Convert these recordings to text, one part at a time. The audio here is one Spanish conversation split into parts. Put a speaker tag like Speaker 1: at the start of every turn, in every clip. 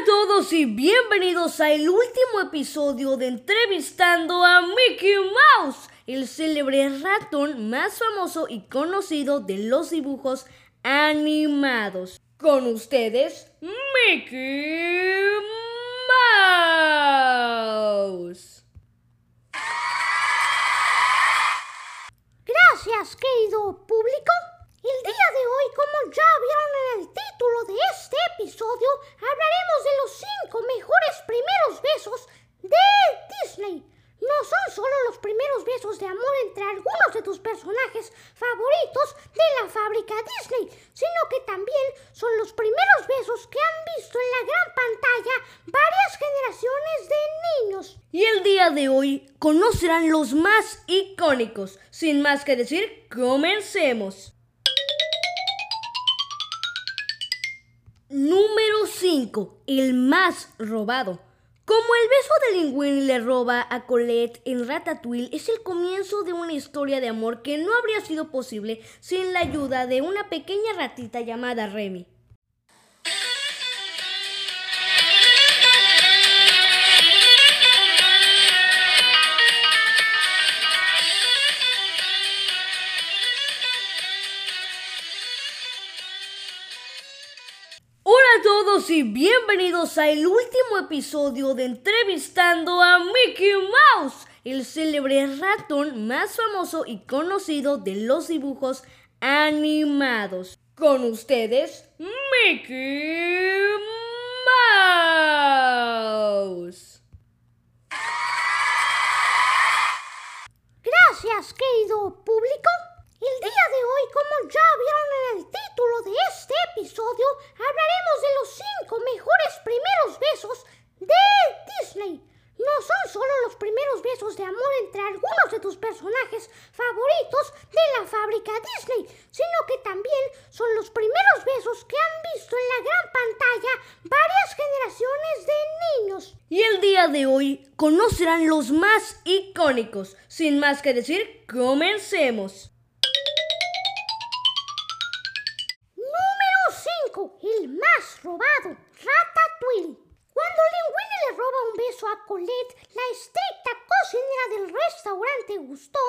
Speaker 1: a todos y bienvenidos al último episodio de Entrevistando a Mickey Mouse, el célebre ratón más famoso y conocido de los dibujos animados. Con ustedes, Mickey Mouse.
Speaker 2: Gracias, querido público. El día de hoy, como ya vieron en el título de este episodio, hablaremos de los cinco mejores primeros besos de Disney. No son solo los primeros besos de amor entre algunos de personajes favoritos de la fábrica Disney, sino que también son los primeros besos que han visto en la gran pantalla varias generaciones de niños.
Speaker 1: Y el día de hoy conocerán los más icónicos. Sin más que decir, comencemos. Número 5. El más robado. Como el beso de Linguini le roba a Colette en Ratatouille es el comienzo de una historia de amor que no habría sido posible sin la ayuda de una pequeña ratita llamada Remy. Y bienvenidos al último episodio de Entrevistando a Mickey Mouse, el célebre ratón más famoso y conocido de los dibujos animados. Con ustedes, Mickey Mouse.
Speaker 2: Gracias, querido público. El día de hoy, como ya vieron en el título de este episodio, hablaremos de los cinco mejores primeros besos de Disney. No son solo los primeros besos de amor entre algunos de tus personajes favoritos de la fábrica Disney, sino que también son los primeros besos que han visto en la gran pantalla varias generaciones de niños.
Speaker 1: Y el día de hoy conocerán los más icónicos. Sin más que decir, comencemos.
Speaker 2: Número 5. El más robado. Ratatouille. Cuando Linguini le roba un beso a Colette, la estricta cocinera del restaurante Gusto,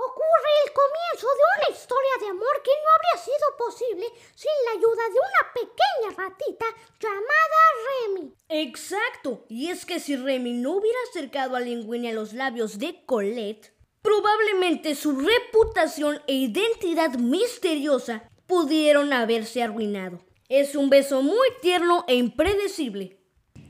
Speaker 2: ocurre el comienzo de una historia de amor que no habría sido posible sin la ayuda de una pequeña ratita llamada Remy.
Speaker 1: Exacto, y es que si Remy no hubiera acercado a Linguini a los labios de Colette, probablemente su reputación e identidad misteriosa pudieron haberse arruinado. Es un beso muy tierno e impredecible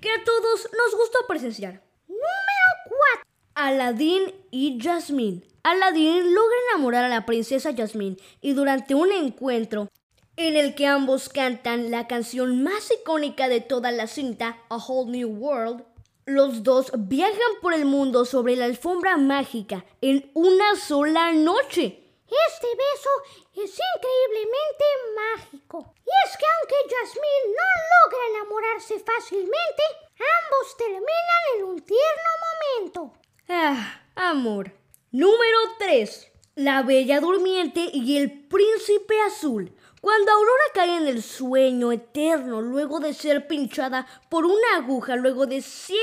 Speaker 1: que a todos nos gustó presenciar.
Speaker 2: Número 4.
Speaker 1: Aladdin y Jasmine. Aladdin logra enamorar a la princesa Jasmine y durante un encuentro en el que ambos cantan la canción más icónica de toda la cinta, A Whole New World, los dos viajan por el mundo sobre la alfombra mágica en una sola noche.
Speaker 2: Este beso es increíblemente mágico. Y es que aunque Jasmine no logra enamorarse fácilmente, ambos terminan en un tierno momento.
Speaker 1: Ah, amor. Número 3. La Bella Durmiente y el Príncipe Azul. Cuando Aurora cae en el sueño eterno luego de ser pinchada por una aguja luego de 100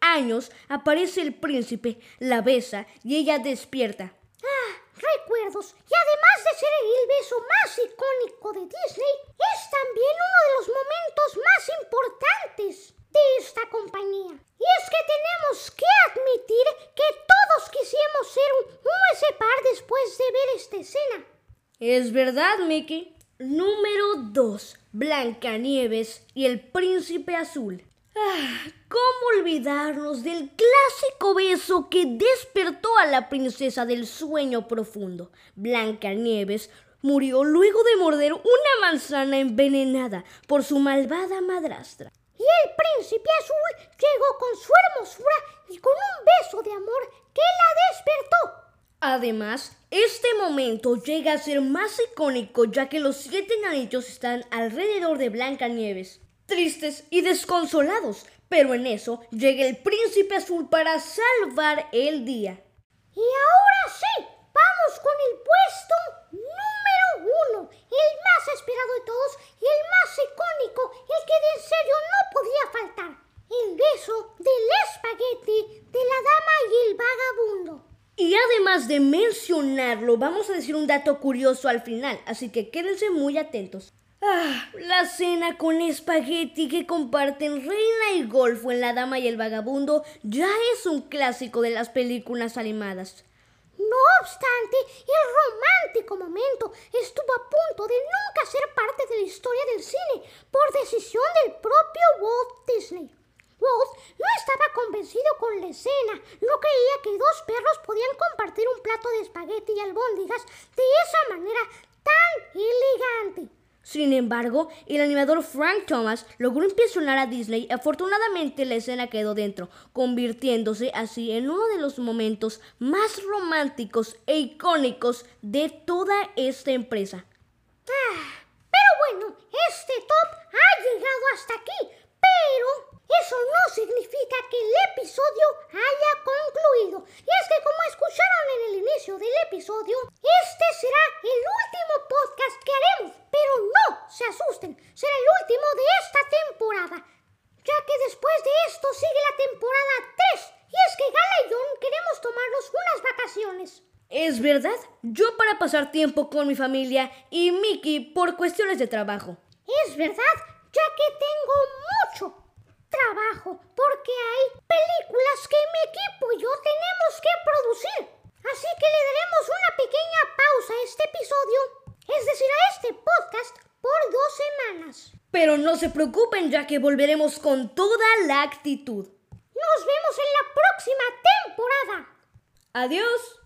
Speaker 1: años, aparece el príncipe, la besa y ella despierta.
Speaker 2: Ah, recuerdos. Y además de ser el beso más icónico de Disney, es también uno de los momentos más importantes de esta compañía. Y es que tenemos que admitir que todos quisimos ser un, un ese par después de ver esta escena.
Speaker 1: Es verdad, Mickey. Número 2. Blancanieves y el Príncipe Azul. Ah, ¿Cómo olvidarnos del clásico beso que despertó a la princesa del sueño profundo? Blancanieves murió luego de morder una manzana envenenada por su malvada madrastra.
Speaker 2: Y el príncipe azul llegó con su hermosura y con un beso de amor que la despertó.
Speaker 1: Además, este momento llega a ser más icónico ya que los siete enanitos están alrededor de Blancanieves, tristes y desconsolados, pero en eso llega el príncipe azul para salvar el día.
Speaker 2: Y ahora sí, vamos con el puesto número uno, el más esperado de todos y el más icónico, el que de en serio no podía faltar.
Speaker 1: Más de mencionarlo, vamos a decir un dato curioso al final, así que quédense muy atentos. Ah, la cena con espagueti que comparten Reina y Golfo en La Dama y el Vagabundo ya es un clásico de las películas animadas.
Speaker 2: No obstante, el romántico momento estuvo a punto de nunca ser parte de la historia del cine por decisión del propio Walt Disney. Walt con la escena, no creía que dos perros podían compartir un plato de espagueti y albóndigas de esa manera tan elegante.
Speaker 1: Sin embargo, el animador Frank Thomas logró impresionar a Disney y afortunadamente la escena quedó dentro, convirtiéndose así en uno de los momentos más románticos e icónicos de toda esta empresa.
Speaker 2: Ah, pero bueno, este top ha llegado hasta aquí, pero eso no significa que el episodio haya concluido. Y es que como escucharon en el inicio del episodio, este será el último podcast que haremos. Pero no se asusten, será el último de esta temporada. Ya que después de esto sigue la temporada 3. Y es que Gala y John queremos tomarnos unas vacaciones.
Speaker 1: Es verdad, yo para pasar tiempo con mi familia y Mickey por cuestiones de trabajo.
Speaker 2: Es verdad, ya que tengo mucho, trabajo porque hay películas que mi equipo y yo tenemos que producir. Así que le daremos una pequeña pausa a este episodio, es decir, a este podcast, por dos semanas.
Speaker 1: Pero no se preocupen ya que volveremos con toda la actitud.
Speaker 2: Nos vemos en la próxima temporada.
Speaker 1: Adiós.